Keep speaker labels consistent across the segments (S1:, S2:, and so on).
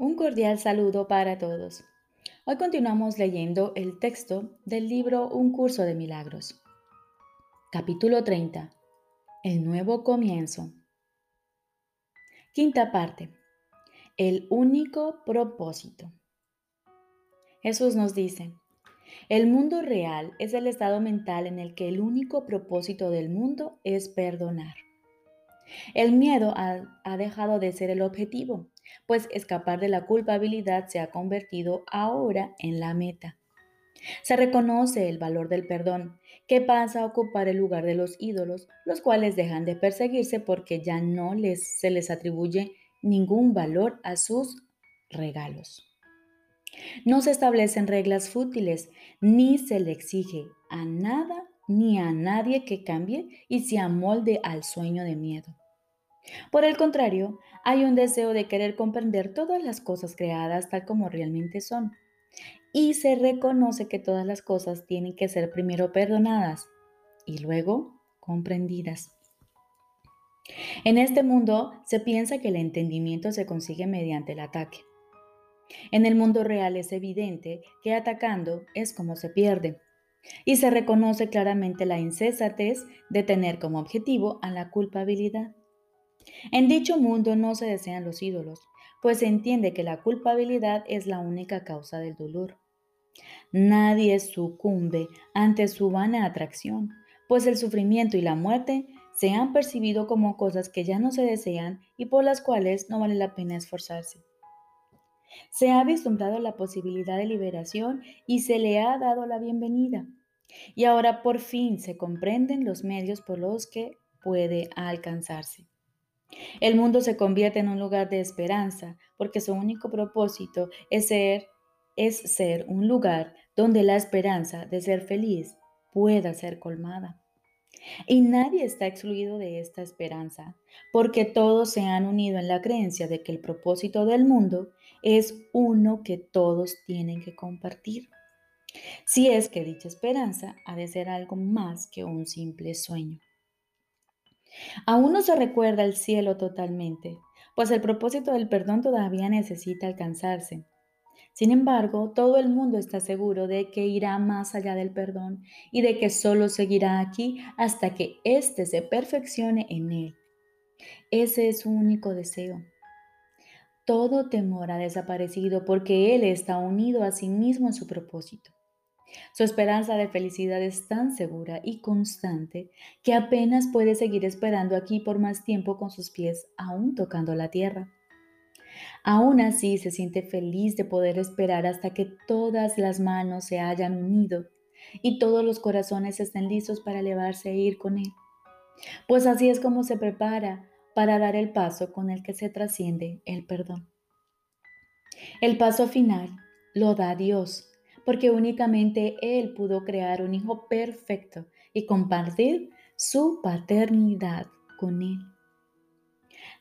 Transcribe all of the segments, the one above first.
S1: Un cordial saludo para todos. Hoy continuamos leyendo el texto del libro Un curso de milagros. Capítulo 30. El nuevo comienzo. Quinta parte. El único propósito. Jesús nos dice, el mundo real es el estado mental en el que el único propósito del mundo es perdonar. El miedo ha, dejado de ser el objetivo, pues escapar de la culpabilidad se ha convertido ahora en la meta. Se reconoce el valor del perdón, que pasa a ocupar el lugar de los ídolos, los cuales dejan de perseguirse porque ya no les, se les atribuye ningún valor a sus regalos. No se establecen reglas fútiles, ni se le exige a nada ni a nadie que cambie y se amolde al sueño de miedo. Por el contrario, hay un deseo de querer comprender todas las cosas creadas tal como realmente son. Y se reconoce que todas las cosas tienen que ser primero perdonadas y luego comprendidas. En este mundo se piensa que el entendimiento se consigue mediante el ataque. En el mundo real es evidente que atacando es como se pierde. Y se reconoce claramente la insensatez de tener como objetivo a la culpabilidad. En dicho mundo no se desean los ídolos, pues se entiende que la culpabilidad es la única causa del dolor. Nadie sucumbe ante su vana atracción, pues el sufrimiento y la muerte se han percibido como cosas que ya no se desean y por las cuales no vale la pena esforzarse. Se ha vislumbrado la posibilidad de liberación y se le ha dado la bienvenida. Y ahora por fin se comprenden los medios por los que puede alcanzarse. El mundo se convierte en un lugar de esperanza porque su único propósito es ser, es ser un lugar donde la esperanza de ser feliz pueda ser colmada. Y nadie está excluido de esta esperanza, porque todos se han unido en la creencia de que el propósito del mundo es uno que todos tienen que compartir. Si es que dicha esperanza ha de ser algo más que un simple sueño. Aún no se recuerda el cielo totalmente, pues el propósito del perdón todavía necesita alcanzarse. Sin embargo, todo el mundo está seguro de que irá más allá del perdón y de que solo seguirá aquí hasta que éste se perfeccione en él. Ese es su único deseo. Todo temor ha desaparecido porque él está unido a sí mismo en su propósito. Su esperanza de felicidad es tan segura y constante que apenas puede seguir esperando aquí por más tiempo con sus pies aún tocando la tierra. Aún así se siente feliz de poder esperar hasta que todas las manos se hayan unido y todos los corazones estén listos para elevarse e ir con él. Pues así es como se prepara para dar el paso con el que se trasciende el perdón. El paso final lo da Dios porque únicamente Él pudo crear un hijo perfecto y compartir su paternidad con Él.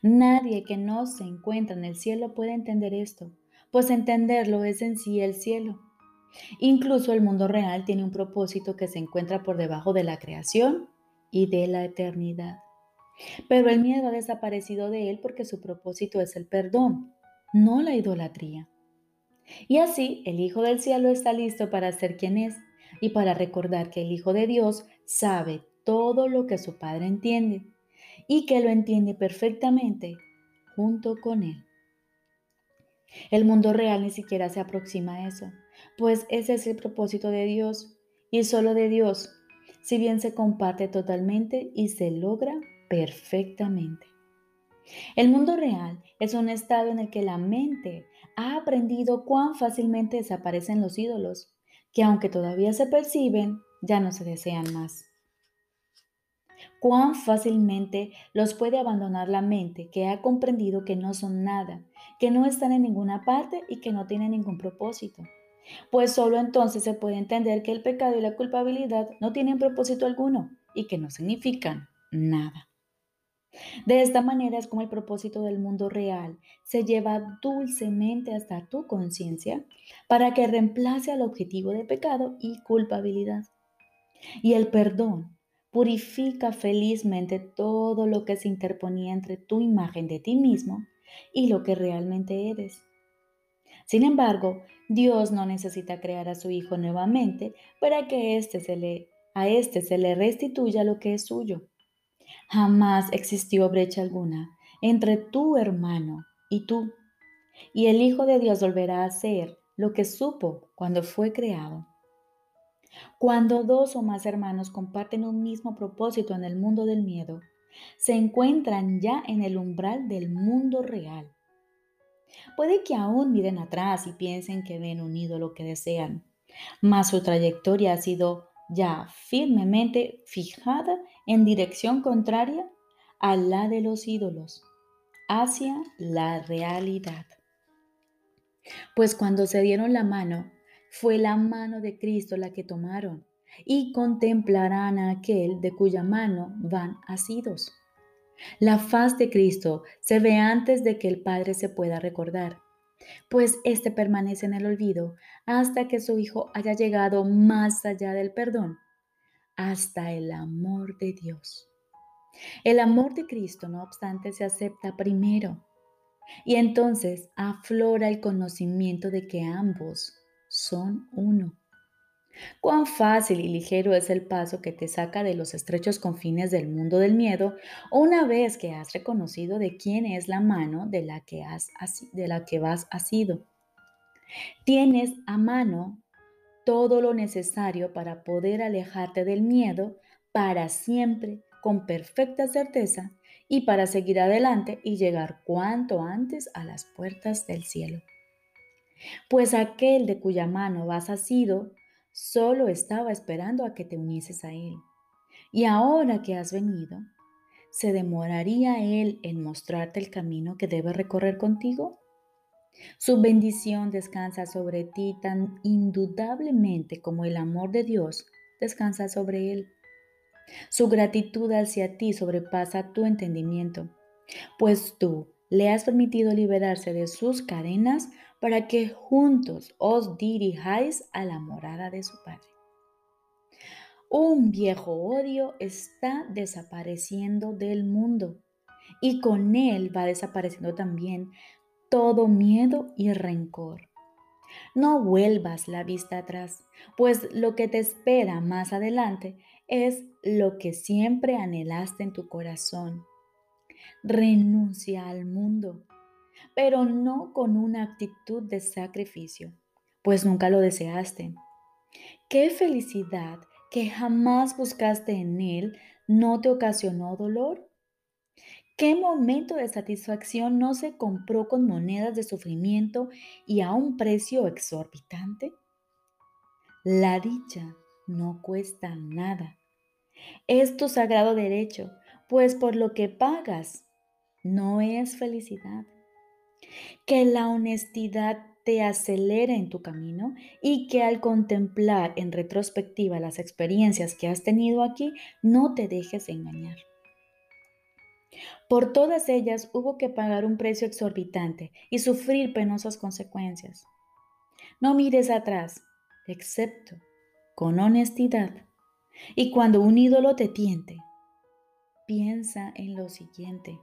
S1: Nadie que no se encuentra en el cielo puede entender esto, pues entenderlo es en sí el cielo. Incluso el mundo real tiene un propósito que se encuentra por debajo de la creación y de la eternidad. Pero el miedo ha desaparecido de él porque su propósito es el perdón, no la idolatría. Y así el Hijo del Cielo está listo para ser quien es y para recordar que el Hijo de Dios sabe todo lo que su Padre entiende y que lo entiende perfectamente junto con Él. El mundo real ni siquiera se aproxima a eso, pues ese es el propósito de Dios y solo de Dios, si bien se comparte totalmente y se logra perfectamente. El mundo real es un estado en el que la mente ha aprendido cuán fácilmente desaparecen los ídolos, que aunque todavía se perciben, ya no se desean más. Cuán fácilmente los puede abandonar la mente que ha comprendido que no son nada, que no están en ninguna parte y que no tienen ningún propósito. Pues solo entonces se puede entender que el pecado y la culpabilidad no tienen propósito alguno y que no significan nada. De esta manera es como el propósito del mundo real se lleva dulcemente hasta tu conciencia para que reemplace al objetivo de pecado y culpabilidad. Y el perdón purifica felizmente todo lo que se interponía entre tu imagen de ti mismo y lo que realmente eres. Sin embargo, Dios no necesita crear a su Hijo nuevamente para que éste se le, a éste se le restituya lo que es suyo. Jamás existió brecha alguna entre tu hermano y tú, y el Hijo de Dios volverá a ser lo que supo cuando fue creado. Cuando dos o más hermanos comparten un mismo propósito en el mundo del miedo, se encuentran ya en el umbral del mundo real. Puede que aún miren atrás y piensen que ven unido lo que desean, mas su trayectoria ha sido ya firmemente fijada en dirección contraria a la de los ídolos, hacia la realidad. Pues cuando se dieron la mano, fue la mano de Cristo la que tomaron, y contemplarán a aquel de cuya mano van asidos. La faz de Cristo se ve antes de que el Padre se pueda recordar, pues éste permanece en el olvido hasta que su Hijo haya llegado más allá del perdón, hasta el amor de Dios. El amor de Cristo, no obstante, se acepta primero y entonces aflora el conocimiento de que ambos son uno. Cuán fácil y ligero es el paso que te saca de los estrechos confines del mundo del miedo una vez que has reconocido de quién es la mano de la que, has, de la que vas asido. Tienes a mano todo lo necesario para poder alejarte del miedo para siempre con perfecta certeza y para seguir adelante y llegar cuanto antes a las puertas del cielo. Pues aquel de cuya mano vas asido solo estaba esperando a que te unieses a Él. Y ahora que has venido, ¿se demoraría Él en mostrarte el camino que debes recorrer contigo? Su bendición descansa sobre ti tan indudablemente como el amor de Dios descansa sobre Él. Su gratitud hacia ti sobrepasa tu entendimiento, pues tú le has permitido liberarse de sus cadenas para que juntos os dirijáis a la morada de su Padre. Un viejo odio está desapareciendo del mundo y con él va desapareciendo también todo miedo y rencor. No vuelvas la vista atrás, pues lo que te espera más adelante es lo que siempre anhelaste en tu corazón. Renuncia al mundo pero no con una actitud de sacrificio, pues nunca lo deseaste. Qué felicidad que jamás buscaste en Él no te ocasionó dolor. ¿Qué momento de satisfacción no se compró con monedas de sufrimiento y a un precio exorbitante? La dicha no cuesta nada. Es tu sagrado derecho, pues por lo que pagas no es felicidad que la honestidad te acelere en tu camino y que al contemplar en retrospectiva las experiencias que has tenido aquí, no te dejes engañar. Por todas ellas hubo que pagar un precio exorbitante y sufrir penosas consecuencias. No mires atrás, excepto con honestidad. Y cuando un ídolo te tiente, piensa en lo siguiente.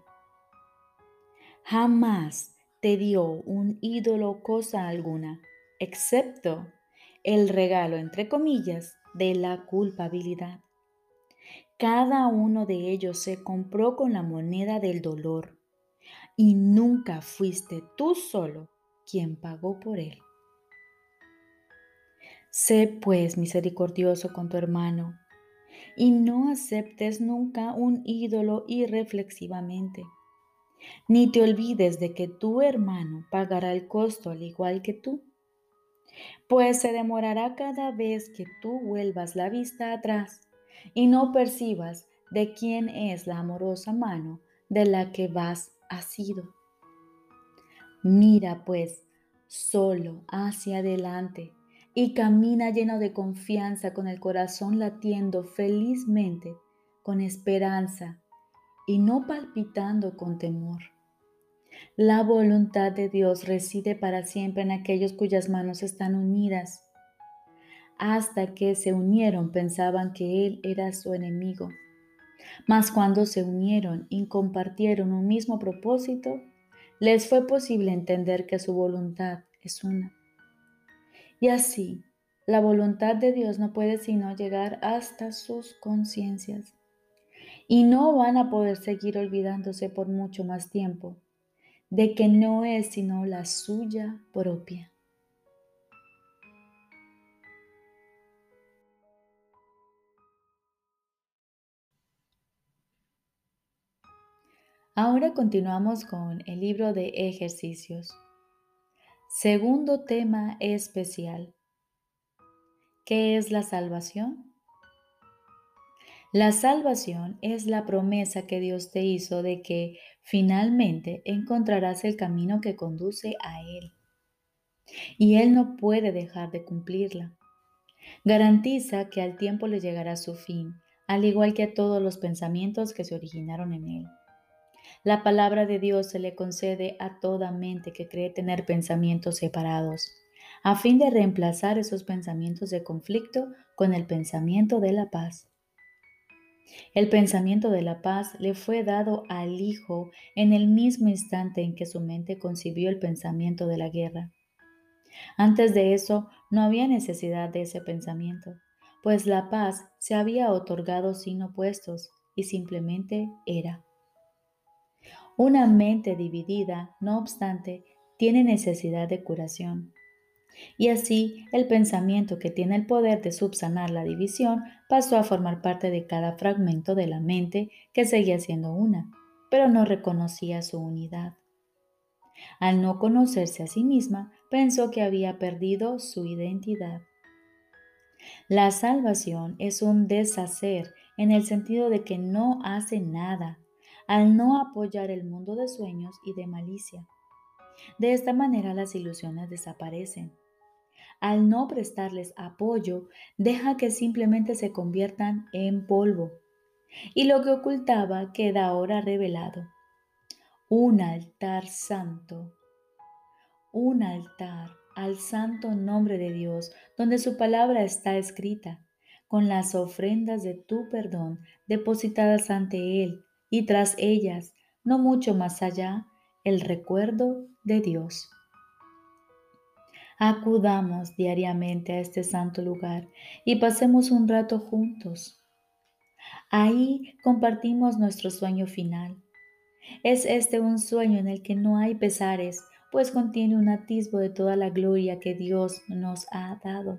S1: Jamás te dio un ídolo cosa alguna, excepto el regalo, entre comillas, de la culpabilidad. Cada uno de ellos se compró con la moneda del dolor y nunca fuiste tú solo quien pagó por él. Sé pues misericordioso con tu hermano y no aceptes nunca un ídolo irreflexivamente ni te olvides de que tu hermano pagará el costo al igual que tú, pues se demorará cada vez que tú vuelvas la vista atrás y no percibas de quién es la amorosa mano de la que vas asido. Mira pues solo hacia adelante y camina lleno de confianza con el corazón latiendo felizmente, con esperanza y no palpitando con temor. La voluntad de Dios reside para siempre en aquellos cuyas manos están unidas. Hasta que se unieron pensaban que Él era su enemigo. Mas cuando se unieron y compartieron un mismo propósito, les fue posible entender que su voluntad es una. Y así, la voluntad de Dios no puede sino llegar hasta sus conciencias. Y no van a poder seguir olvidándose por mucho más tiempo de que no es sino la suya propia. Ahora continuamos con el libro de ejercicios. Segundo tema especial. ¿Qué es la salvación? La salvación es la promesa que Dios te hizo de que finalmente encontrarás el camino que conduce a Él. Y Él no puede dejar de cumplirla. Garantiza que al tiempo le llegará su fin, al igual que a todos los pensamientos que se originaron en Él. La palabra de Dios se le concede a toda mente que cree tener pensamientos separados, a fin de reemplazar esos pensamientos de conflicto con el pensamiento de la paz. El pensamiento de la paz le fue dado al Hijo en el mismo instante en que su mente concibió el pensamiento de la guerra. Antes de eso no había necesidad de ese pensamiento, pues la paz se había otorgado sin opuestos y simplemente era. Una mente dividida, no obstante, tiene necesidad de curación. Y así el pensamiento que tiene el poder de subsanar la división pasó a formar parte de cada fragmento de la mente que seguía siendo una, pero no reconocía su unidad. Al no conocerse a sí misma, pensó que había perdido su identidad. La salvación es un deshacer en el sentido de que no hace nada al no apoyar el mundo de sueños y de malicia. De esta manera las ilusiones desaparecen al no prestarles apoyo, deja que simplemente se conviertan en polvo. Y lo que ocultaba queda ahora revelado. Un altar santo. Un altar al santo nombre de Dios, donde su palabra está escrita, con las ofrendas de tu perdón depositadas ante Él, y tras ellas, no mucho más allá, el recuerdo de Dios. Acudamos diariamente a este santo lugar y pasemos un rato juntos. Ahí compartimos nuestro sueño final. Es este un sueño en el que no hay pesares, pues contiene un atisbo de toda la gloria que Dios nos ha dado.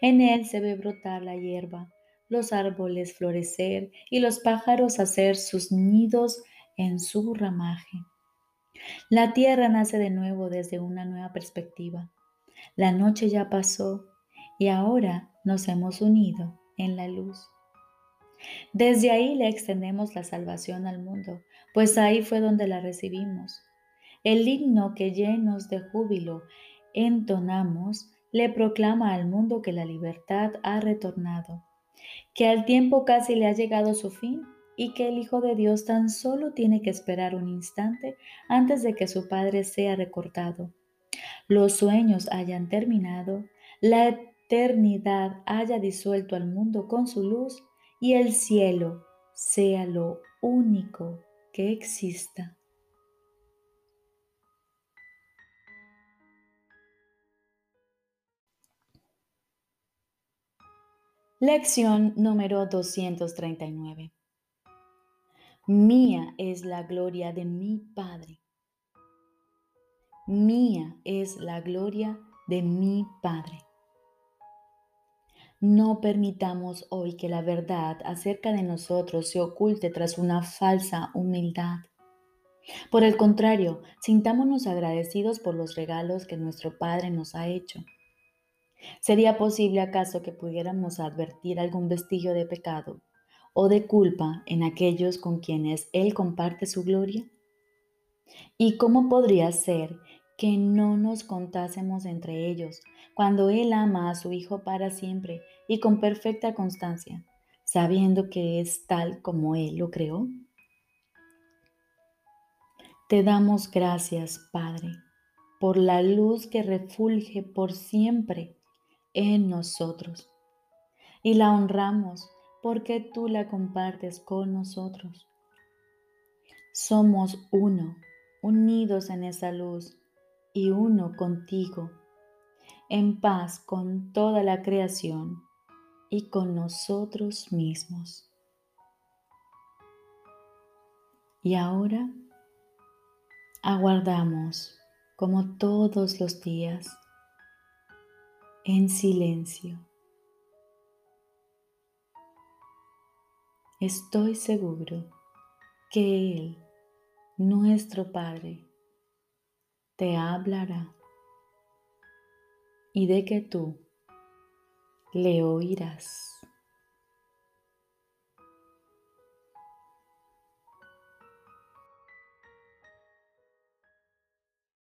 S1: En él se ve brotar la hierba, los árboles florecer y los pájaros hacer sus nidos en su ramaje. La tierra nace de nuevo desde una nueva perspectiva. La noche ya pasó y ahora nos hemos unido en la luz. Desde ahí le extendemos la salvación al mundo, pues ahí fue donde la recibimos. El himno que llenos de júbilo entonamos le proclama al mundo que la libertad ha retornado, que al tiempo casi le ha llegado su fin y que el Hijo de Dios tan solo tiene que esperar un instante antes de que su Padre sea recortado. Los sueños hayan terminado, la eternidad haya disuelto al mundo con su luz y el cielo sea lo único que exista. Lección número 239. Mía es la gloria de mi Padre. Mía es la gloria de mi Padre. No permitamos hoy que la verdad acerca de nosotros se oculte tras una falsa humildad. Por el contrario, sintámonos agradecidos por los regalos que nuestro Padre nos ha hecho. ¿Sería posible acaso que pudiéramos advertir algún vestigio de pecado o de culpa en aquellos con quienes Él comparte su gloria? ¿Y cómo podría ser que no nos contásemos entre ellos cuando Él ama a su Hijo para siempre y con perfecta constancia, sabiendo que es tal como Él lo creó? Te damos gracias, Padre, por la luz que refulge por siempre en nosotros y la honramos porque tú la compartes con nosotros. Somos uno, unidos en esa luz, y uno contigo, en paz con toda la creación y con nosotros mismos. Y ahora aguardamos como todos los días en silencio. Estoy seguro que Él, nuestro Padre, te hablará y de que tú le oirás.